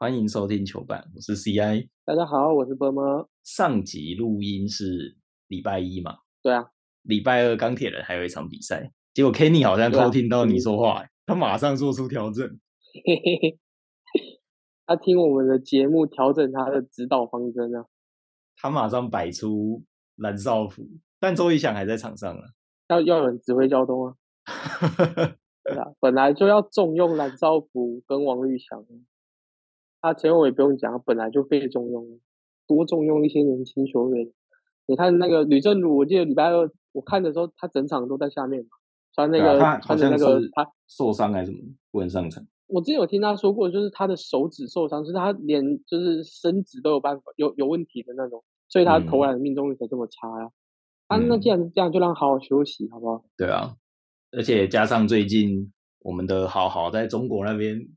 欢迎收听球板，我是 CI。大家好，我是波波。上集录音是礼拜一嘛？对啊，礼拜二钢铁人还有一场比赛，结果 Kenny 好像偷听到你说话，他马上做出调整。嘿嘿嘿，他听我们的节目调整他的指导方针啊。他马上摆出蓝少辅，但周一翔还在场上啊。要要有人指挥交通啊。对啊，本来就要重用蓝少辅跟王玉祥，他前面我也不用讲，本来就被重用，多重用一些年轻球员。你看那个吕正儒，我记得礼拜二我看的时候，他整场都在下面嘛，穿那个穿的那个他受伤还是什么不能上场。我之前有听他说过，就是他的手指受伤，就是他连就是伸指都有办法有有问题的那种，所以他投篮的命中率才这么差呀。啊，那既然是这样，就让好好休息，好不好？对啊，而且加上最近我们的好好在中国那边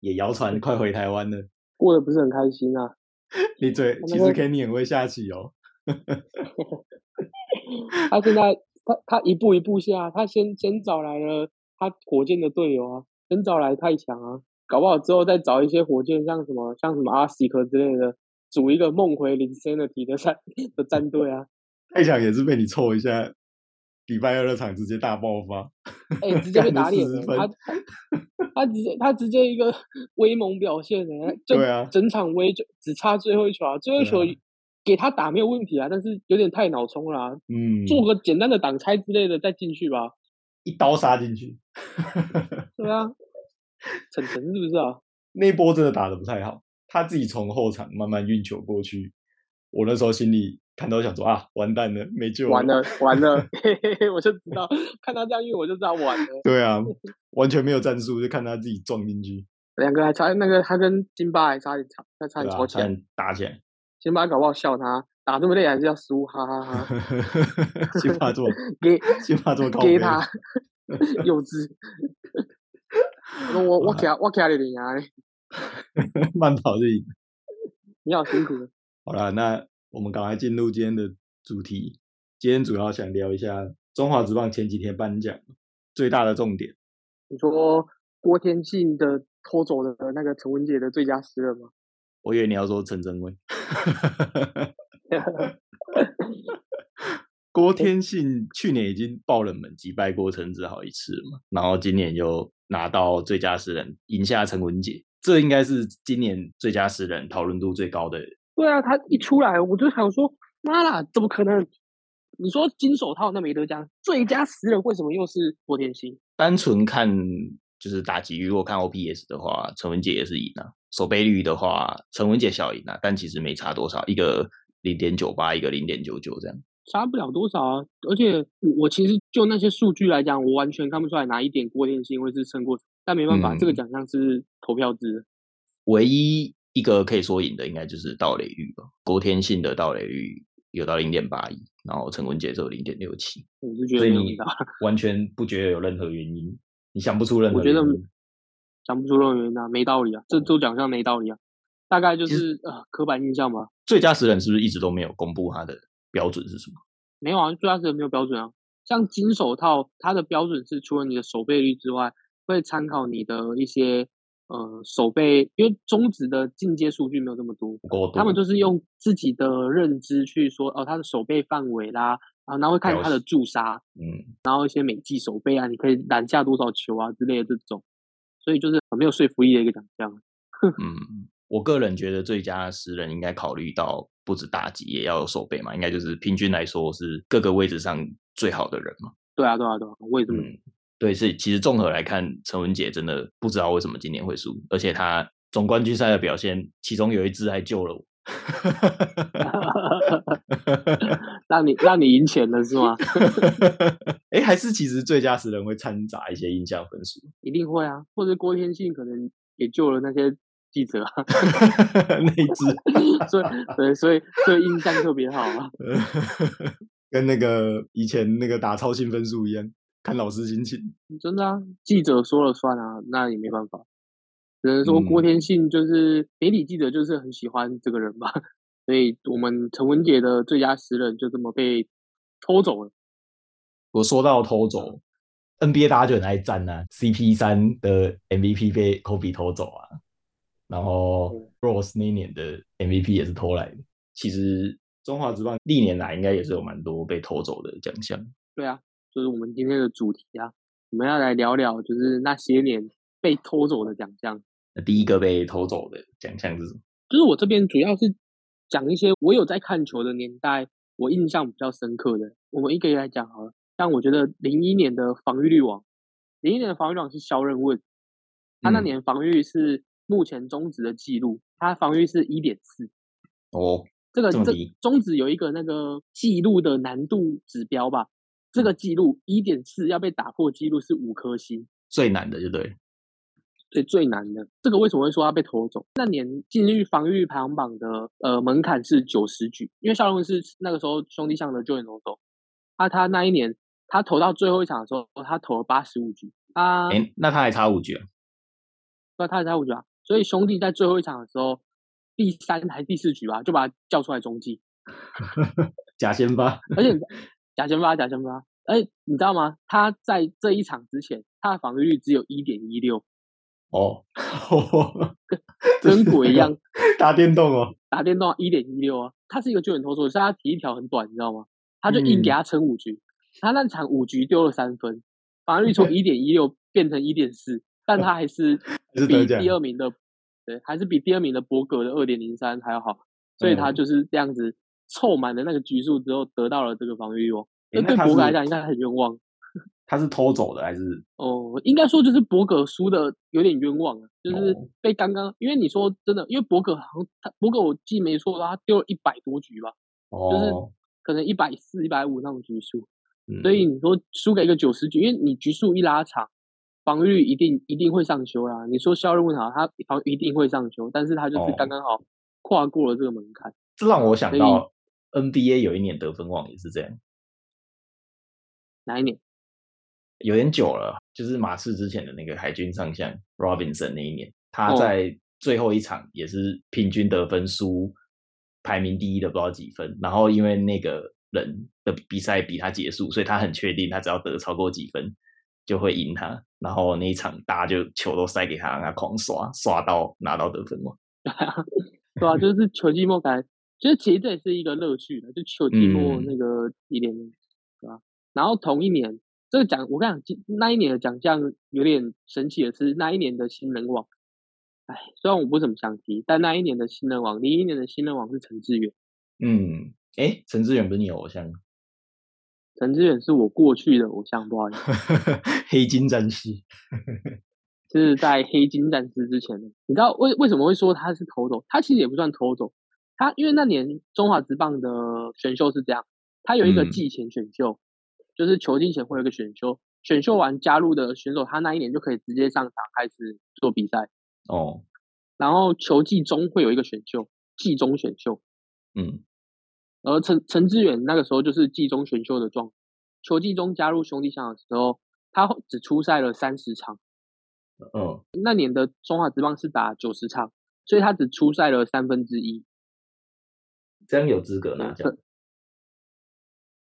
也谣传快回台湾了，过得不是很开心啊。你嘴其实 Kenny 很会下棋哦。他现在他他一步一步下，他先先找来了他火箭的队友啊，先找来太强啊，搞不好之后再找一些火箭，像什么像什么阿西克之类的，组一个梦回零 Sanity 的战的战队啊。太强也是被你凑一下，礼拜二那场直接大爆发，哎，直接被打脸了。他他直接他直接一个 威猛表现哎，对啊，整场威就只差最后一球啊，最后一球给他打没有问题啊，但是有点太脑冲了，嗯，做个简单的挡拆之类的再进去吧，一刀杀进去，对啊，陈晨是不是啊？那波真的打的不太好，他自己从后场慢慢运球过去，我那时候心里。看到想说啊，完蛋了，没救了，完了，完了，嘿嘿嘿，我就知道，看他这样运，我就知道完了。对啊，完全没有战术，就看他自己撞进去。两个还差，那个他跟辛巴还差差点吵起来，打起来。辛巴搞不好笑他打这么累还是要输，哈哈哈。辛 巴做给辛巴做给他 幼稚。我我卡我卡你赢啊！慢跑就赢。你好辛苦。好了，那。我们赶快进入今天的主题。今天主要想聊一下中华职棒前几天颁奖最大的重点。你说郭天信的偷走的那个陈文杰的最佳诗人吗？我以为你要说陈真威。郭天信去年已经爆冷门击败过陈子豪一次了嘛，然后今年又拿到最佳诗人，赢下陈文杰，这应该是今年最佳诗人讨论度最高的。对啊，他一出来我就想说，妈啦，怎么可能？你说金手套那没得奖，最佳十人为什么又是郭天星？单纯看就是打击，如果看 OPS 的话，陈文杰也是赢啊。守备率的话，陈文杰小赢啊，但其实没差多少，一个零点九八，一个零点九九这样，差不了多少啊。而且我其实就那些数据来讲，我完全看不出来哪一点郭天星会是胜过，但没办法，这个奖项是投票制，唯一。一个可以说赢的应该就是盗雷率吧，郭天信的盗雷率有到零点八一，然后陈文杰只有零点六七，我是觉得你 完全不觉得有任何原因，你想不出任何，我觉得想不出任何原因啊，没道理啊，这做奖项没道理啊，大概就是呃刻板印象吧。最佳十人是不是一直都没有公布他的标准是什么？没有啊，最佳十人没有标准啊，像金手套，它的标准是除了你的守备率之外，会参考你的一些。呃，手背因为中职的进阶数据没有这么多，他们就是用自己的认知去说，哦，他的手背范围啦，啊，然后会看他的驻杀，嗯，然后一些美技手背啊，你可以拦下多少球啊之类的这种，所以就是很没有说服力的一个奖项。嗯，我个人觉得最佳十人应该考虑到不止打击也要有手背嘛，应该就是平均来说是各个位置上最好的人嘛。对啊，对啊，对啊，我也这么。对，是其实综合来看，陈文杰真的不知道为什么今年会输，而且他总冠军赛的表现，其中有一支还救了我 让你让你赢钱了是吗？哎，还是其实最佳十人会掺杂一些印象分数，一定会啊，或者郭天信可能也救了那些记者，那一支，所以对，所以所以印象特别好啊，跟那个以前那个打超新分数一样。看老师心情，真的啊，记者说了算啊，那也没办法，只能说郭天信就是媒体记者，就是很喜欢这个人吧，所以我们陈文杰的最佳十人就这么被偷走了。我说到偷走，NBA 大家就很爱赞啊，CP 三的 MVP 被科比偷走啊，然后 Rose 那一年的 MVP 也是偷来的。其实中华职棒历年来应该也是有蛮多被偷走的奖项。对啊，就是我们今天的主题啊，我们要来聊聊就是那些年被偷走的奖项。那第一个被偷走的奖项是什么？就是我这边主要是讲一些我有在看球的年代，我印象比较深刻的。我们一个一个来讲好了。像我觉得零一年的防御率王，零一年的防御率王是肖任问，他那年防御率是目前中职的记录，他防御是一点四。哦，这个这中职有一个那个记录的难度指标吧？这个记录一点四要被打破，记录是五颗星，最难的就对。对，最难的这个为什么会说要被偷走？那年进入防御排行榜的呃门槛是九十局，因为肖荣是那个时候兄弟象的救援投手，啊，他那一年他投到最后一场的时候，他投了八十五局，啊，哎，那他还差五局啊？那他还差五局啊？所以兄弟在最后一场的时候，第三还是第四局吧，就把他叫出来中继，假先发，而且假先发，假先发，哎，你知道吗？他在这一场之前，他的防御率只有一点一六。哦，跟鬼一样 打电动哦，打电动一点一六啊，他是一个救援投手，是他体力条很短，你知道吗？他就硬给他撑五局，他那场五局丢了三分，防御率从 一点一六变成一点四，但他还是 比第二名的，对，还是比第二名的博格的二点零三还要好，所以他就是这样子凑满了那个局数之后得到了这个防御率哦，那对博格来讲应该很冤枉。他是偷走的还是？哦，应该说就是博格输的有点冤枉了，就是被刚刚，因为你说真的，因为博格好像他博格我记没错，他丢了一百多局吧，就是可能一百四、一百五那种局数，所以你说输给一个九十局，因为你局数一拉长，防御率一定一定会上修啦。你说肖任问好，他防一定会上修，但是他就是刚刚好跨过了这个门槛。这让我想到 NBA 有一年得分王也是这样，哪一年？有点久了，就是马刺之前的那个海军上将 Robinson 那一年，他在最后一场也是平均得分输排名第一的不知道几分，然后因为那个人的比赛比他结束，所以他很确定他只要得超过几分就会赢他，然后那一场大家就球都塞给他，让他狂刷刷到拿到得分嘛。对啊，就是球季末感，其实其实这也是一个乐趣的，就球季末那个一点，对吧？然后同一年。这个奖我跟你讲，那一年的奖项有点神奇的是，那一年的新人王，哎，虽然我不怎么想提，但那一年的新人王，零一年的新人王是陈志远。嗯，哎，陈志远不是你偶像？陈志远是我过去的偶像，不好意思。黑金战士，是在黑金战士之前的。你知道为为什么会说他是偷走？他其实也不算偷走，他因为那年中华职棒的选秀是这样，他有一个季前选秀。就是球季前会有一个选秀，选秀完加入的选手，他那一年就可以直接上场开始做比赛哦。然后球季中会有一个选秀，季中选秀，嗯。而陈陈志远那个时候就是季中选秀的状，球季中加入兄弟象的时候，他只出赛了三十场。嗯。那年的中华职棒是打九十场，所以他只出赛了三分之一。这样有资格拿奖。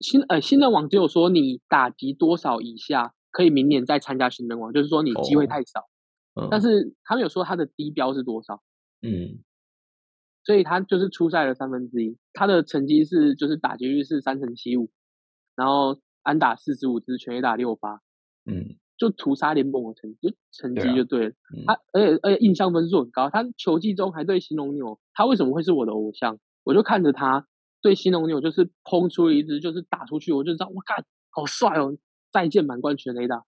新呃新人网只有说你打击多少以下可以明年再参加新人网，就是说你机会太少。但是他们有说他的低标是多少？嗯，所以他就是初赛的三分之一，他的成绩是就是打击率是三成七五，然后安打四十五支，全垒打六发，嗯，就屠杀联盟的成绩就成绩就对了。他而且而且印象分数很高，他球技中还对形容牛，他为什么会是我的偶像？我就看着他。对新龙牛就是轰出一支，就是打出去，我就知道，我靠，好帅哦！再见满贯全垒打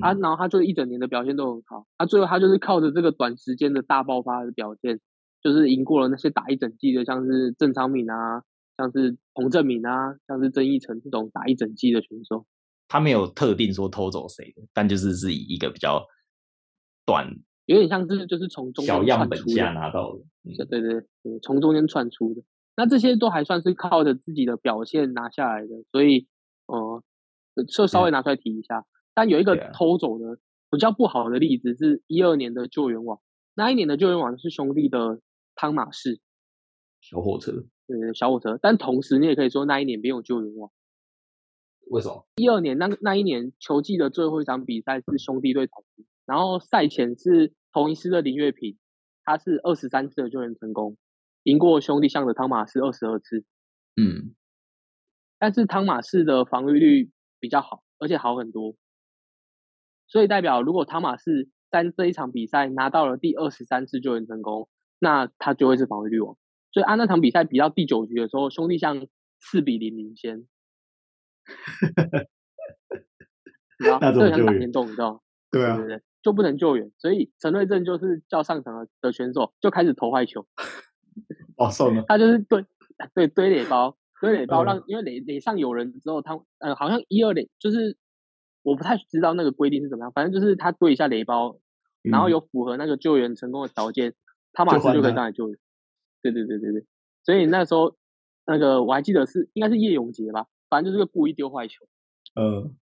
啊！然后他就一整年的表现都很好，啊最后他就是靠着这个短时间的大爆发的表现，就是赢过了那些打一整季的，像是郑昌敏啊，像是洪正敏啊，像是曾义成这种打一整季的选手。他没有特定说偷走谁的，但就是是以一个比较短，有点像是就是从中小样本下拿到的，对对对，从中间窜出的。那这些都还算是靠着自己的表现拿下来的，所以，呃，就稍微拿出来提一下。但有一个偷走的比较不好的例子，是一二年的救援网。那一年的救援网是兄弟的汤马士小火车，对，小火车。但同时你也可以说那一年没有救援网。为什么？一二年那那一年球季的最后一场比赛是兄弟对统一，然后赛前是同一师的林月平他是二十三次的救援成功，赢过兄弟象的汤马士二十二次。嗯，但是汤马士的防御率比较好，而且好很多。所以代表，如果汤马士在这一场比赛拿到了第二十三次救援成功，那他就会是防御率王。所以按那场比赛比到第九局的时候，兄弟象四比零领先。那种救援联动，你知道？对啊，对对，就不能救援。所以陈瑞正就是叫上场的选手就开始投坏球。哦，送了。他就是堆对堆垒包，堆垒包让因为垒垒上有人之后，他呃好像一二垒就是我不太知道那个规定是怎么样，反正就是他堆一下垒包，然后有符合那个救援成功的条件，他马上就可以上来救援。对对对对对，所以那时候那个我还记得是应该是叶永杰吧，反正就是个故意丢坏球。嗯。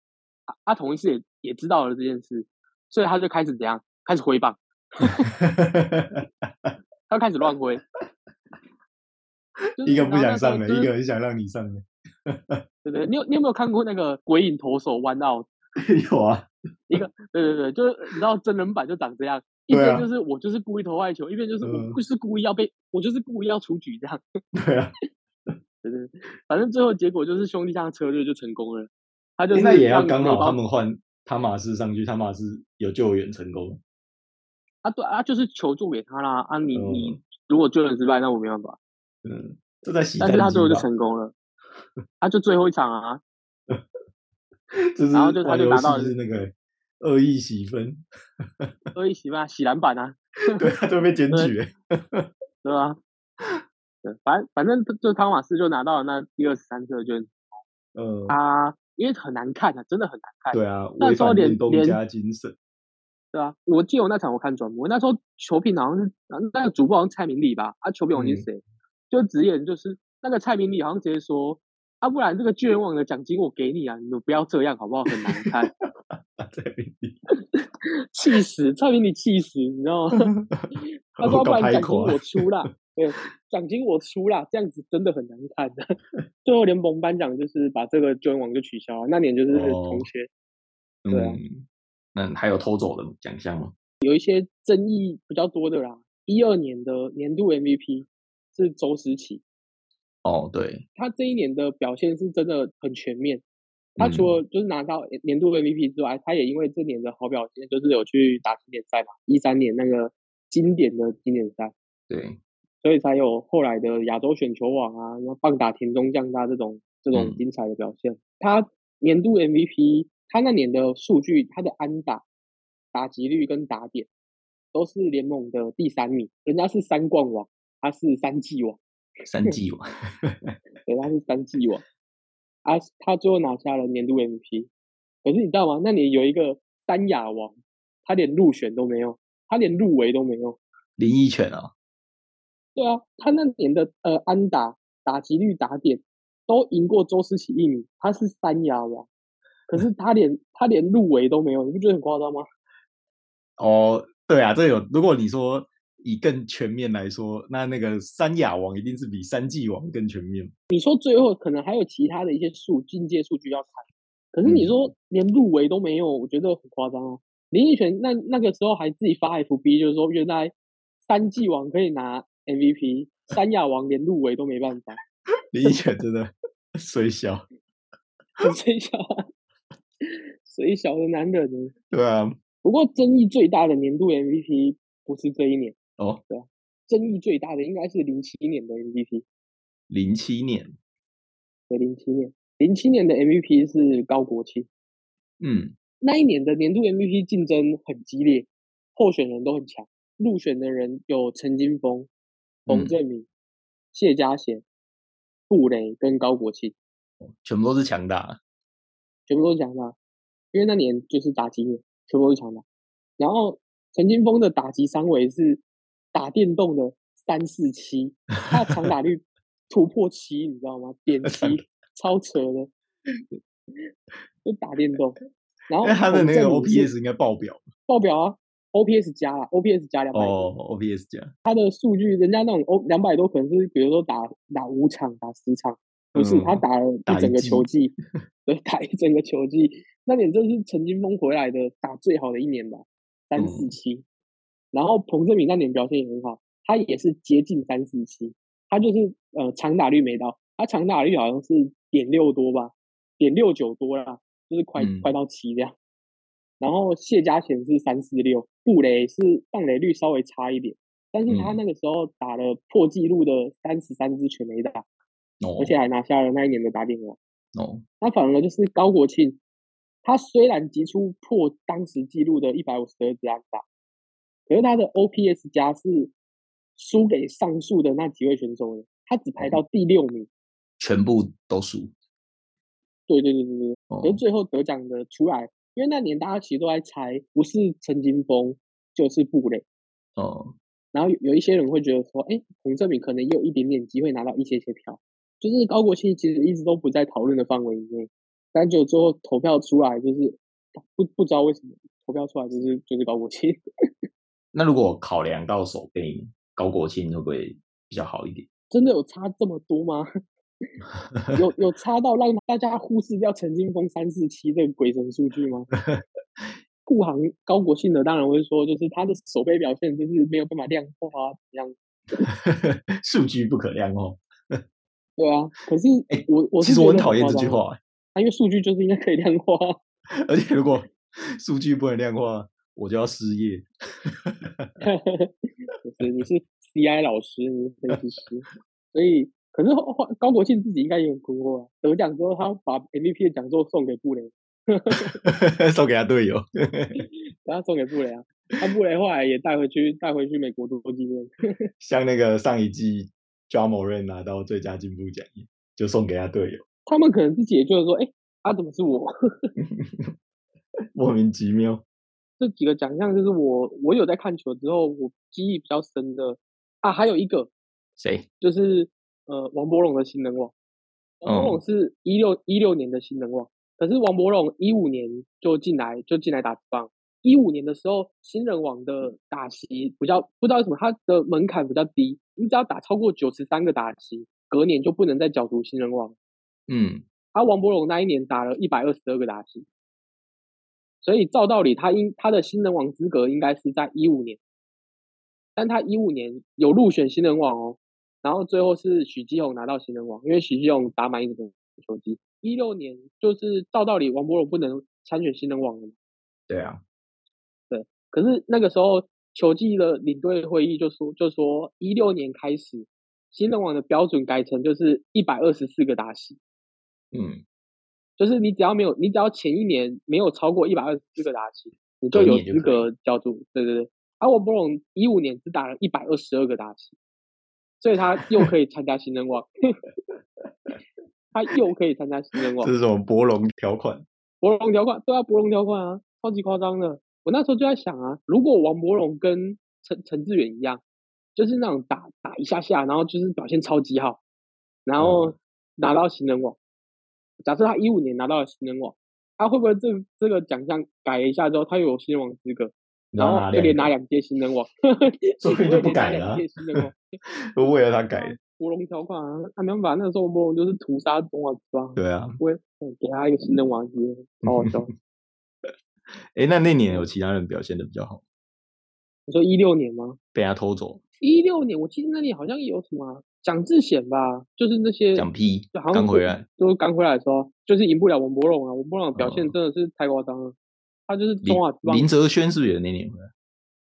他同一次也也知道了这件事，所以他就开始怎样？开始挥棒，他开始乱挥。一个不想上的，一个很想让你上的。对对，你有你有没有看过那个鬼影投手弯道？有啊，一个对对对，就是你知道真人版就长这样，一边就是我就是故意投外球，一边就是我不是故意要被，我就是故意要出局这样。对啊，对对，反正最后结果就是兄弟象策略就成功了。他就那也要刚好他们换汤马斯上去，汤马斯有救援成功。啊，对啊，就是求助给他啦。啊，你你如果救援失败，那我没办法。嗯，这在洗。但是他最后就成功了，他就最后一场啊。然后就他就拿到是那个恶意洗分，恶意洗分洗篮板啊。对，他都被检举，对吧？对，反正反正就汤马斯就拿到了那第二十三次捐。嗯，他。因为很难看啊，真的很难看。对啊，那时候连连加精神。对啊，我记得我那场我看转播，那时候球评好像是那个主播好像蔡明礼吧，啊，球评王是谁？就直言就是那个蔡明礼好像直接说，啊，不然这个巨人网的奖金我给你啊，你们不要这样好不好？很难看。蔡明礼 气死，蔡明礼气死，你知道吗？他说不然奖金我出啦。对，奖金我出啦，这样子真的很难看的。最后联盟颁奖就是把这个救援王就取消了，那年就是同学。对啊，那还有偷走的奖项吗？有一些争议比较多的啦。一二年的年度 MVP 是周思齐。哦，对，他这一年的表现是真的很全面。他除了就是拿到年度 MVP 之外，他也因为这年的好表现，就是有去打经典赛嘛，一三年那个经典的经典赛。对。所以才有后来的亚洲选球网啊，然后棒打田中将大这种这种精彩的表现。他年度 MVP，他那年的数据，他的安打、打击率跟打点都是联盟的第三名。人家是三冠王，他是三季王。三季王，对，他是三季王。啊，他最后拿下了年度 MVP。可是你知道吗？那年有一个三亚王，他连入选都没有，他连入围都没有。林奕泉啊。对啊，他那年的呃安打、打击率、打点都赢过周思齐一米，他是三亚王，可是他连他连入围都没有，你不觉得很夸张吗？哦，对啊，这有如果你说以更全面来说，那那个三亚王一定是比三季王更全面。你说最后可能还有其他的一些数境界数据要看，可是你说连入围都没有，我觉得很夸张啊。林奕泉那那个时候还自己发 FB，就是说原来三季王可以拿。MVP 三亚王连入围都没办法，林奕泉真的水小，水小，水小的男人。对啊，不过争议最大的年度 MVP 不是这一年哦，对啊，争议最大的应该是零七年的 MVP。零七年，对，零七年，零七年的 MVP 是高国庆。嗯，那一年的年度 MVP 竞争很激烈，候选人都很强，入选的人有陈金峰。洪振明、谢家贤、布雷跟高国庆，全部都是强大，全部都是强大。因为那年就是打击年，全部都是强大。然后陈金峰的打击三围是打电动的三四七，他的长打率突破七，你知道吗？点 七，超扯的，就打电动。然后他的那个 OPS 应该爆表，爆表啊！OPS 加了，OPS 加两百哦，OPS 加。他的数据，人家那种 O 两百多，可能是比如说打打五场、打十场，不是他打了一整个球季，对，打一整个球季。那年真是陈金峰回来的打最好的一年吧，三四七。然后彭正明那年表现也很好，他也是接近三四七，他就是呃长打率没到，他长打率好像是点六多吧，点六九多啦，就是快、嗯快到七这样。然后谢家贤是三四六，布雷是上垒率稍微差一点，但是他嗯那个时候打了破纪录的三十三支全垒打，哦而且还拿下了那一年的打点王。哦，那反而就是高国庆，他虽然击出破当时纪录的一百五十二支安打，可是他的 OPS 加是输给上述的那几位选手的，他只排到第六名。全部都输。对对对对对，哦。可是最后得奖的出来，因为那年大家其实都在猜，不是陈金峰就是布雷，哦，然后有有一些人会觉得说，哎，洪正敏可能也有一点点机会拿到一些些票，就是高国庆其实一直都不在讨论的范围以内，但就最后投票出来，就是不不知道为什么投票出来就是就是高国庆，那如果考量到手背，高国庆会不会比较好一点？真的有差这么多吗？有有差到让大家忽视掉陈金峰三四七这个鬼神数据吗？护航高国庆的当然会说，就是他的手背表现就是没有办法量化啊，怎样？数据不可量哦。对啊，可是哎我我是其实我很讨厌这句话欸，啊因为数据就是应该可以量化啊。而且如果数据不能量化，我就要失业。就是你是 CI 老师，你是分析师，所以可是高国庆自己应该也很困惑啊。得奖之后，他把 MVP 的讲座送给布雷，送给他队友。然后送给布雷啊，他布雷后来也带回去带回去美国多纪念。像那个上一季 j a m o r a n 拿到最佳进步奖，就送给他队友，他们可能自己也觉得说，哎，啊怎么是我？莫名其妙。这几个奖项就是我我有在看球之后，我记忆比较深的啊，还有一个谁？就是呃王柏荣的新人王，王柏荣是一六一六年的新人王，可是王柏荣一五年就进来就进来打职棒，一五年的时候新人王的打席比较不知道为什么他的门槛比较低，你只要打超过九十三个打席，隔年就不能再角逐新人王。嗯，他王柏荣那一年打了一百二十二个打席，所以照道理他应他的新人王资格应该是在一五年，但他一五年有入选新人王哦，然后最后是许基宏拿到新人王，因为许基宏打满一整个球季。一六年就是照道理王柏荣不能参选新人王了嘛，对啊，对可是那个时候球季的领队会议就说就说一六年开始新人王的标准改成就是一百二十四个打席。嗯，就是你只要没有，你只要前一年没有超过一百二十四个打席，你就有资格角逐。对对对，而王柏荣一五年只打了一百二十二个打席，所以他又可以参加新人王，他又可以参加新人王这。是什么博龙条款？博龙条款，对啊，博龙条款啊，超级夸张的。我那时候就在想啊，如果王柏荣跟陈陈志远一样，就是那种打打一下下，然后就是表现超级好，然后拿到新人王。假设他一五年拿到了新人王，他会不会这这个奖项改一下之后，他又有新人王资格，然后就连拿两届新人王，所以就不改了。啊两届新人王。都为了他改。的。博龙条款啊，他没办法，那时候王柏荣就是屠杀中华之邦，对啊，不会嗯给他一个新人王机会，超好笑。哎，那那年有其他人表现的比较好，你说一六年吗？被他偷走一六年，我记得那里好像有什么啊蒋志贤吧，就是那些蒋批就好像刚回来，就是刚回来的时候，就是赢不了王博龙啊。王博龙表现嗯真的是太夸张了，他就是林林哲轩是不是也那年回来？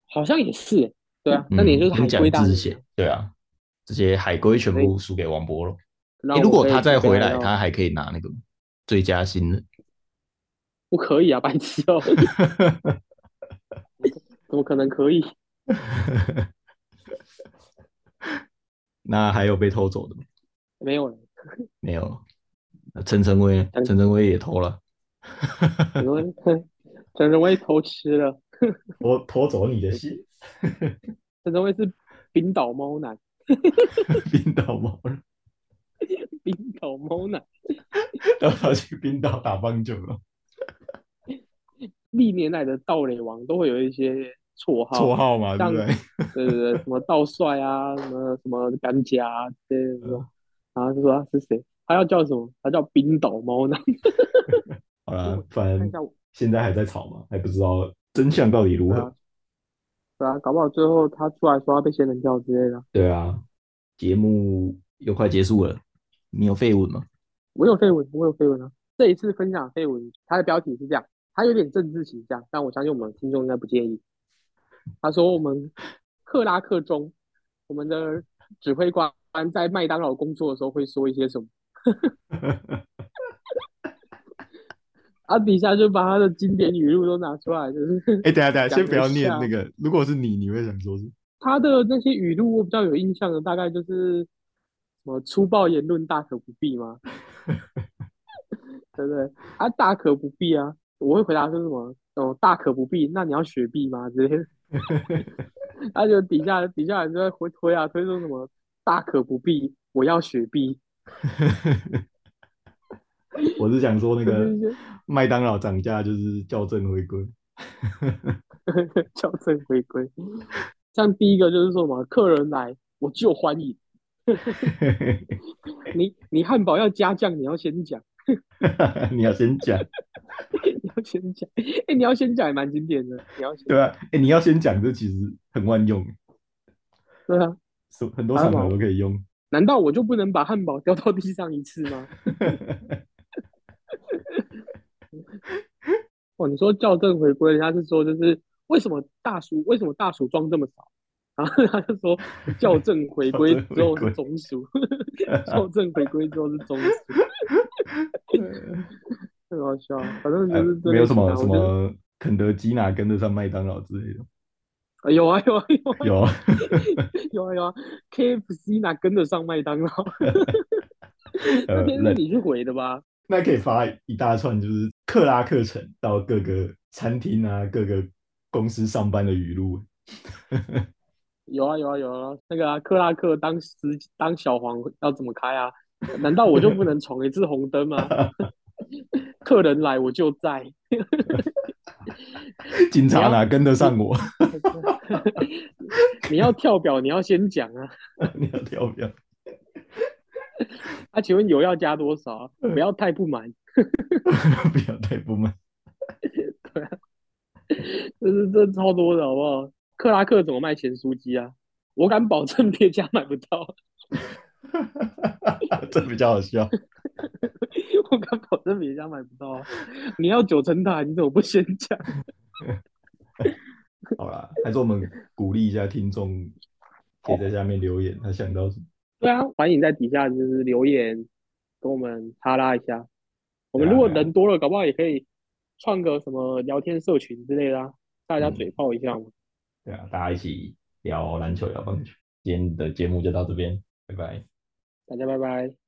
好像也是欸，对啊，那年就是海嗯跟蒋志贤，对啊，这些海归全部输给王柏荣。然后我可以诶如果他再回来，他还可以拿那个最佳新人。不可以啊，白痴哦，怎么可能可以？那还有被偷走的吗？没有了，没有。那陈晨威陈晨威也偷了，陈晨威偷吃了，我偷走你的心，陈晨威是冰岛猫男，冰岛猫人，冰岛猫男，都跑去冰岛打棒球了，历年来的盗垒王都会有一些绰号，绰号嘛，对像不对？对对对，什么盗帅啊，什么什么干家啊这些的，然后就说他是谁，他要叫什么？他叫冰岛猫呢。好了，反正现在还在吵嘛，还不知道真相到底如何对啊。对啊，搞不好最后他出来说要被仙人跳之类的。对啊，节目又快结束了，你有绯闻吗？我有绯闻，我有绯闻啊。这一次分享绯闻，它的标题是这样，它有点政治倾向，但我相信我们听众应该不介意。他说我们克拉克中，我们的指挥官在麦当劳工作的时候会说一些什么？啊，底下就把他的经典语录都拿出来，就是哎，等下等下，先不要念那个。如果是你，你会想说是？他的那些语录，我比较有印象的，大概就是什么粗暴言论大可不必吗？对不对？啊，大可不必啊！我会回答说什么？哦，大可不必。那你要雪碧吗？之类的。他就底下底下人就在回推啊推说什么大可不必，我要雪碧。我是想说那个麦当劳涨价就是校正回归。校正回归。像第一个就是说什么客人来我就欢迎，你你汉堡要加酱，你要先讲，你要先讲，你要先讲，哎、你要先讲也蛮经典的，你要先对啊，哎，你要先讲，这其实很万用，对啊，是很多场合都可以用。难道我就不能把汉堡掉到地上一次吗？哦，你说校正回归，人家是说就是为什么大鼠为什么大鼠装这么少？然后他就说校正回归之后是中鼠，校正回归。之后是中鼠，很搞笑。反正哎就是这没有什么什么肯德基哪跟得上麦当劳之类的。啊有啊有啊有啊有啊，有啊有啊，KFC 哪跟得上麦当劳？那 呃，天是你去回的吧？那可以发一大串，就是克拉克城到各个餐厅啊、各个公司上班的语录。有啊有啊有啊，那个啊，克拉克当司当小黄要怎么开啊？难道我就不能闯一次红灯吗？客人来我就在，警察哪跟得上我？你要跳表，你要先讲啊。你要跳表？啊，请问油要加多少啊？不要太不满。不要太不满。对啊这是这超多的好不好？克拉克怎么卖咸酥鸡啊？我敢保证别家买不到，这比较好笑。我敢保证别家买不到啊！你要九层塔，你怎么不先讲？好啦，还是我们鼓励一下听众，可以在下面留言，他想到什么？对啊，欢迎在底下就是留言跟我们哈拉一下。我们如果人多了，搞不好也可以创个什么聊天社群之类的啊，大家嗯嘴炮一下嘛。对啊，大家一起聊篮球、聊棒球。今天的节目就到这边，拜拜。大家拜拜。